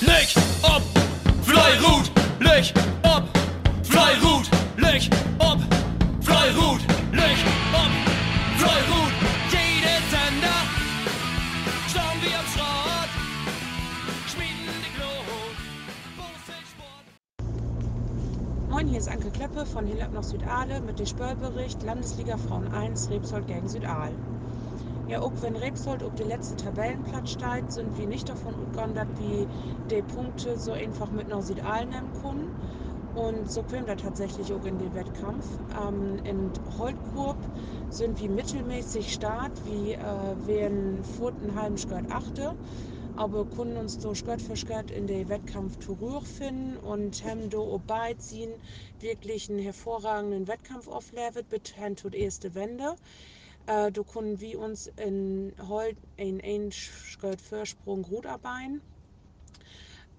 Leg ob, Fleirut, leg ob, Fleirut, leg ob, Fleirut, leg ob, Fleirut. Jede Sender, schauen wir am Schrott, schmieden die Glut. Moin, hier ist Anke Kleppe von Hillab nach Südale mit dem Spöllbericht Landesliga Frauen 1 Rebsold gegen Südal. Ja, auch wenn Rebsold auf den letzten Tabellenplatz steigt, sind wir nicht davon ausgegangen, dass wir die Punkte so einfach mit nach Südal nehmen können. Und so kommen wir tatsächlich auch in den Wettkampf. Ähm, in Holtgrub sind wir mittelmäßig start, wie äh, wir in Furtenheim Schgört achte aber können uns so Schritt für Schritt in den Wettkampf zurück finden und haben auch beiziehen wirklich einen hervorragenden Wettkampf auflevert mit Hand tut erste Wende. Äh, da können wir uns in Holt in einen Schritt Vorsprung gut arbeiten.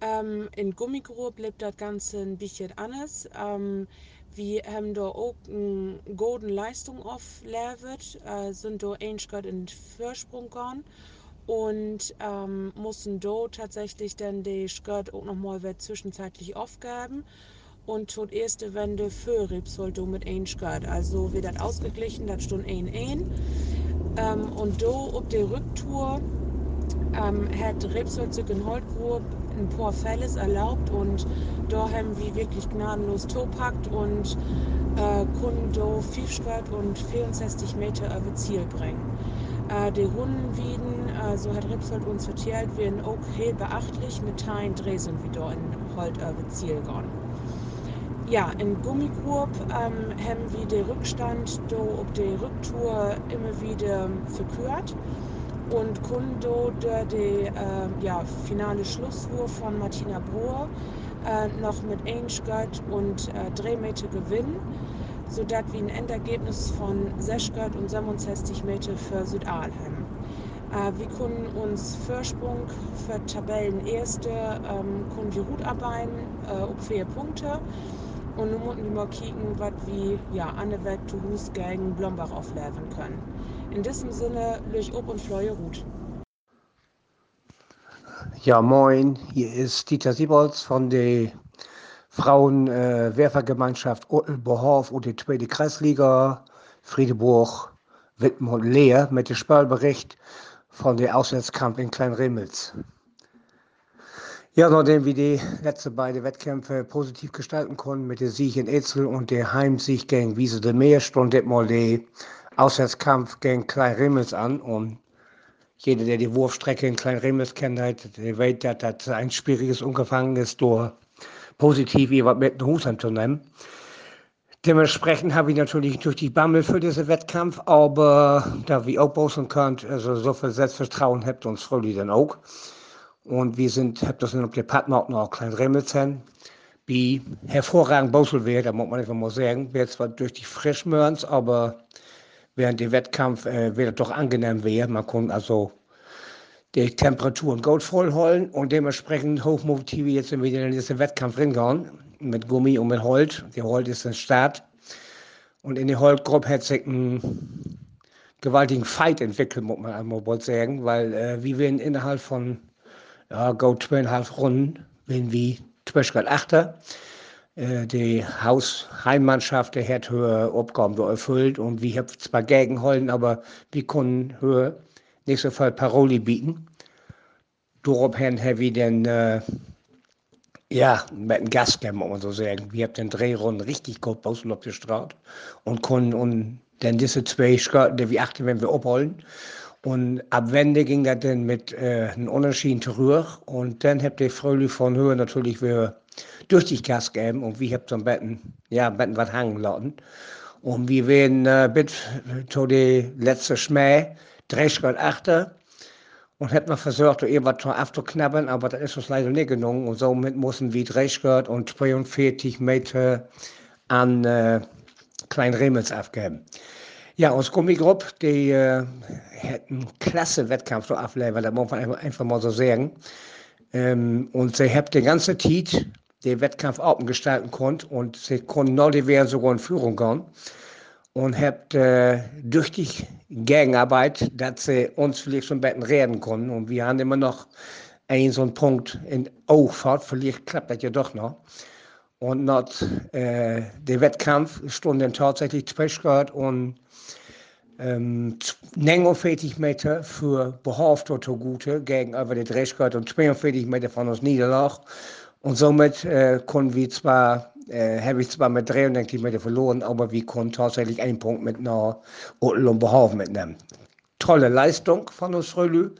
Ähm, in Gummigrube bleibt das Ganze ein bisschen anders. Ähm, wir haben da auch eine gute Leistung auflevert, äh, sind da ein Schritt in den Vorsprung gegangen und ähm, mussten da tatsächlich dann die Skirt auch nochmal zwischenzeitlich aufgeben und tut erste Wende für Rebsold mit ein Skirt. Also wird das ausgeglichen, das stund ein ein. Ähm, und da auf der Rücktour ähm, hat Rebsold in Holtgrub ein paar Fälles erlaubt und da haben wir wirklich gnadenlos topackt und äh, konnten 5 Skirt und 64 Meter über Ziel bringen. Äh, die Rundenwieden, äh, so hat Ripsold uns vertellt, werden auch heel beachtlich mit Teilen Dresen wieder in Holt über Ziel gehen. Ja, in Gummigrub ähm, haben wir den Rückstand do auf der Rücktour immer wieder verkürzt und da die äh, ja, finale Schlusswurf von Martina Brohr äh, noch mit 1 und äh, Drehmeter gewinnen, sodass wir ein Endergebnis von 6 und 67 Meter für Südal haben. Äh, wir können uns Vorsprung für Tabellen erste ähm, können wir gut arbeiten, äh, auf vier Punkte. Und müssen wir mal kicken, was wir ja, an der Welt Toulouse gegen Blombach aufleben können. In diesem Sinne, Löch ob und Fleue Ruth. Ja, moin, hier ist Dieter Siebolz von der Frauenwerfergemeinschaft äh, Ottelbohorf und die zweite Kreisliga Friedeburg, Witten und Leer mit dem Spielbericht von der Auswärtskampf in Kleinremels. Ja, nachdem wir die letzten beiden Wettkämpfe positiv gestalten konnten mit dem Sieg in Etzel und der Heimsieg gegen Wiese de Meer, stand mal der Auswärtskampf gegen Kleinremels an und jeder, der die Wurfstrecke in Kleinremels kennt, halt, der weiß, dass das ein schwieriges Unterfangen ist, durch positiv jemand mit den Husern zu nehmen. Dementsprechend habe ich natürlich durch die Bammel für diesen Wettkampf, aber da wir auch bosen könnt, also so viel Selbstvertrauen habt uns Fröhlich dann auch. Und wir sind, habt das auf der Partner auch klein Remmelzen, wie hervorragend Bosel wird, da muss man einfach mal sagen, wird zwar durch die Frischmörns, aber während dem Wettkampf äh, wird doch angenehm werden. Man kann also die Temperaturen gut voll holen und dementsprechend hochmotiviert jetzt in diesen Wettkampf reingehen mit Gummi und mit Holz. Die Holz ist ein Start. Und in der Holzgruppe hat sich ein gewaltigen Fight entwickelt, muss man einmal sagen, weil äh, wir werden innerhalb von ja, gut zweieinhalb Runden, wenn wir zwölf Achter, äh, die Hausheimmannschaft der hat höhere Aufgaben erfüllt und wir haben zwar gegenholen, aber wir konnten höher nicht so viel Paroli bieten. Daraufhin haben wir dann äh, ja, mit dem Gas geben, muss man so sagen. Wir haben den Drehrunden richtig gut Bausel abgestrahlt und konnten und dann diese zwei Skirten, die wir achten, wenn wir abholen. Und ab Wende ging das dann mit äh, einem Unterschied zurück. Und dann habt ihr Fröhlich von Höhe natürlich wieder durch die Gas gegeben. Und wir haben so Betten, ja, Betten was hängen lassen. Und wir werden äh, bis zu der letzten Schmäh, drei Schritt achter. Und hätten wir versucht, irgendwas zu abzuknabbern, aber das ist uns leider nicht gelungen. Und somit mussten wir drei Schritt und 42 Meter an äh, Klein Remels abgeben. Ja, ons Gummigruppe, die äh, hat einen klasse Wettkampf so ableveren, das muss man einfach, mal so sagen. Ähm, und sie hat den ganzen Tiet den Wettkampf offen gestalten konnte und sie konnten noch die wären sogar in Führung gehen und habt äh, durch die Gegenarbeit, dass sie uns vielleicht schon Betten reden konnten und wir haben immer noch einen so einen Punkt in Auffahrt, vielleicht klappt das ja doch noch. Und nach äh, dem Wettkampf stund dann tatsächlich Zwischgard und ähm, 49 Meter für behauptet Gute gegenüber der Dreschgard und 42 Meter von uns Niederlach. Und somit äh, konnten wir zwar, äh, habe ich zwar mit 93 Meter verloren, aber wir konnten tatsächlich einen Punkt mit nach und Behauf mitnehmen. Tolle Leistung von uns Rölü.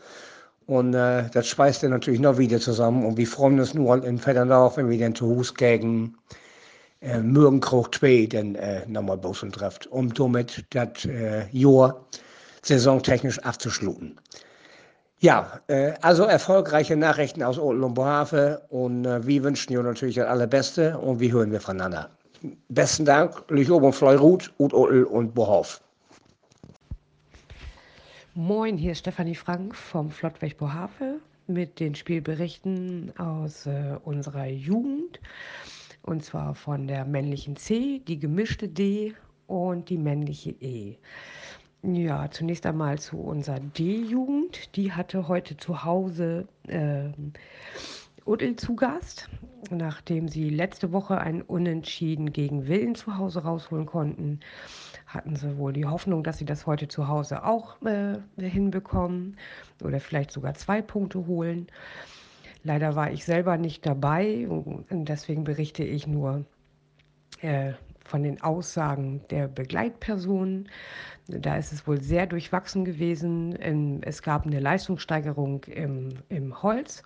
Und äh, das schweißt dann natürlich noch wieder zusammen. Und wir freuen uns nur in Vetternau, wenn wir dann zu Hus gegen äh, Mürgenkroch 2 dann äh, nochmal Bosen trifft, um damit das äh, Jahr saisontechnisch abzuschluten. Ja, äh, also erfolgreiche Nachrichten aus Otel und äh, wir wünschen dir natürlich das Allerbeste und wir hören wir voneinander. Besten Dank, Lüchob und Fleurut, Ut Otel und Bohav. Moin, hier ist Stefanie Frank vom Flottweg Bohave mit den Spielberichten aus äh, unserer Jugend. Und zwar von der männlichen C, die gemischte D und die männliche E. Ja, zunächst einmal zu unserer D-Jugend. Die hatte heute zu Hause äh, Udel zu Gast, nachdem sie letzte Woche ein Unentschieden gegen Willen zu Hause rausholen konnten hatten sie wohl die Hoffnung, dass sie das heute zu Hause auch äh, hinbekommen oder vielleicht sogar zwei Punkte holen. Leider war ich selber nicht dabei und deswegen berichte ich nur äh, von den Aussagen der Begleitpersonen. Da ist es wohl sehr durchwachsen gewesen. Es gab eine Leistungssteigerung im, im Holz,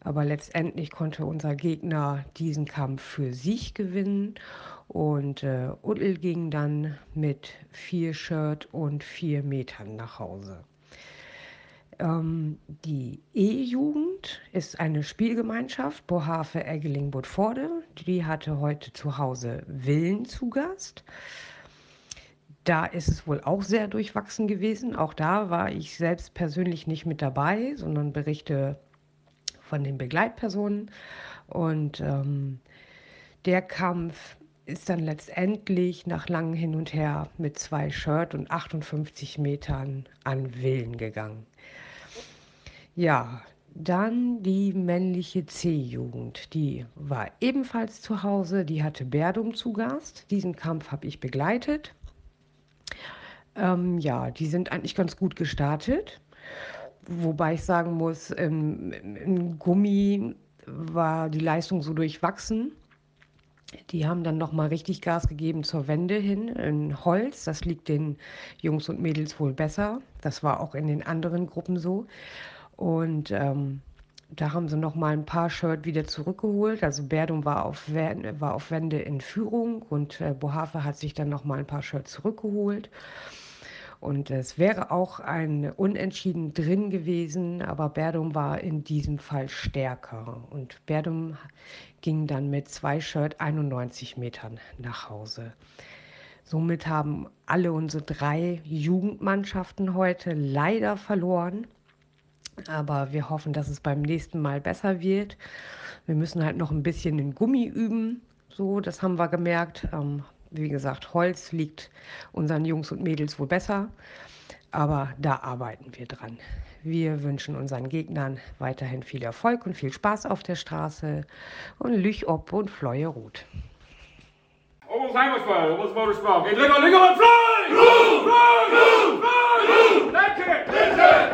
aber letztendlich konnte unser Gegner diesen Kampf für sich gewinnen. Und äh, Udl ging dann mit vier Shirt und vier Metern nach Hause. Ähm, die E-Jugend ist eine Spielgemeinschaft, Bohave Eggeling Budforde. Die hatte heute zu Hause Willen zu Gast. Da ist es wohl auch sehr durchwachsen gewesen. Auch da war ich selbst persönlich nicht mit dabei, sondern berichte von den Begleitpersonen. Und ähm, der Kampf ist dann letztendlich nach langem Hin und Her mit zwei Shirt und 58 Metern an Willen gegangen. Ja, dann die männliche C-Jugend. Die war ebenfalls zu Hause. Die hatte Berdum zu Gast. Diesen Kampf habe ich begleitet. Ähm, ja, die sind eigentlich ganz gut gestartet. Wobei ich sagen muss, im, im Gummi war die Leistung so durchwachsen. Die haben dann nochmal richtig Gas gegeben zur Wende hin in Holz. Das liegt den Jungs und Mädels wohl besser. Das war auch in den anderen Gruppen so. Und ähm, da haben sie noch mal ein paar Shirt wieder zurückgeholt. Also Berdum war auf, war auf Wende in Führung und äh, Bohave hat sich dann noch mal ein paar Shirt zurückgeholt. Und es wäre auch ein Unentschieden drin gewesen, aber Berdum war in diesem Fall stärker. Und Berdum ging dann mit zwei Shirt 91 Metern nach Hause. Somit haben alle unsere drei Jugendmannschaften heute leider verloren. Aber wir hoffen, dass es beim nächsten Mal besser wird. Wir müssen halt noch ein bisschen in Gummi üben. So, das haben wir gemerkt. Ähm, wie gesagt, Holz liegt unseren Jungs und Mädels wohl besser. Aber da arbeiten wir dran. Wir wünschen unseren Gegnern weiterhin viel Erfolg und viel Spaß auf der Straße. Und Lüch ob und Fleue ruht. Almost Heimatball, almost Motorsport. Geht lecker, lecker, fly! Fly! Fly! Fly! Fly! Fly! Fly! Fly! Fly!